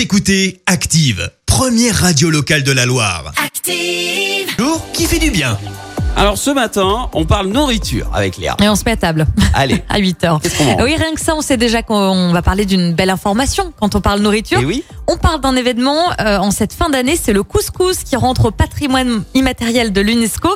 Vous écoutez Active, première radio locale de la Loire. Active. Jour qui fait du bien? Alors ce matin, on parle nourriture avec Léa. Et on se met à table Allez. à 8 heures. Qu'est-ce qu'on mange? Oui, rien que ça, on sait déjà qu'on va parler d'une belle information quand on parle nourriture. Et oui, On parle d'un événement euh, en cette fin d'année, c'est le couscous qui rentre au patrimoine immatériel de l'UNESCO.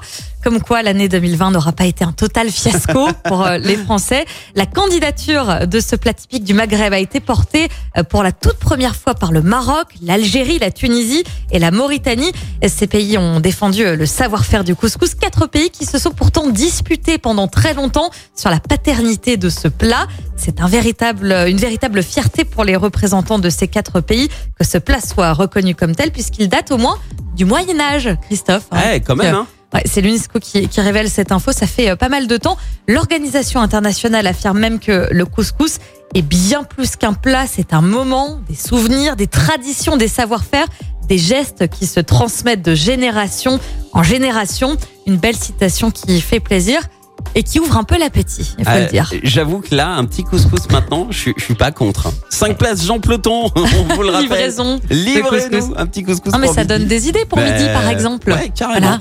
Comme quoi, l'année 2020 n'aura pas été un total fiasco pour euh, les Français. La candidature de ce plat typique du Maghreb a été portée euh, pour la toute première fois par le Maroc, l'Algérie, la Tunisie et la Mauritanie. Ces pays ont défendu euh, le savoir-faire du couscous. Quatre pays qui se sont pourtant disputés pendant très longtemps sur la paternité de ce plat. C'est un véritable, une véritable fierté pour les représentants de ces quatre pays que ce plat soit reconnu comme tel, puisqu'il date au moins du Moyen Âge, Christophe. hein. ouais, quand même. Hein. Ouais, c'est l'UNESCO qui, qui révèle cette info. Ça fait euh, pas mal de temps. L'organisation internationale affirme même que le couscous est bien plus qu'un plat. C'est un moment, des souvenirs, des traditions, des savoir-faire, des gestes qui se transmettent de génération en génération. Une belle citation qui fait plaisir et qui ouvre un peu l'appétit, il faut Euh, le dire. J'avoue que là, un petit couscous maintenant, je je suis pas contre. 5 places Jean Peloton, on vous le rappelle. Livraison. Livrez-nous un petit couscous. Non, mais pour ça midi. donne des idées pour Ben, midi, par exemple. Ouais, carrément. Voilà.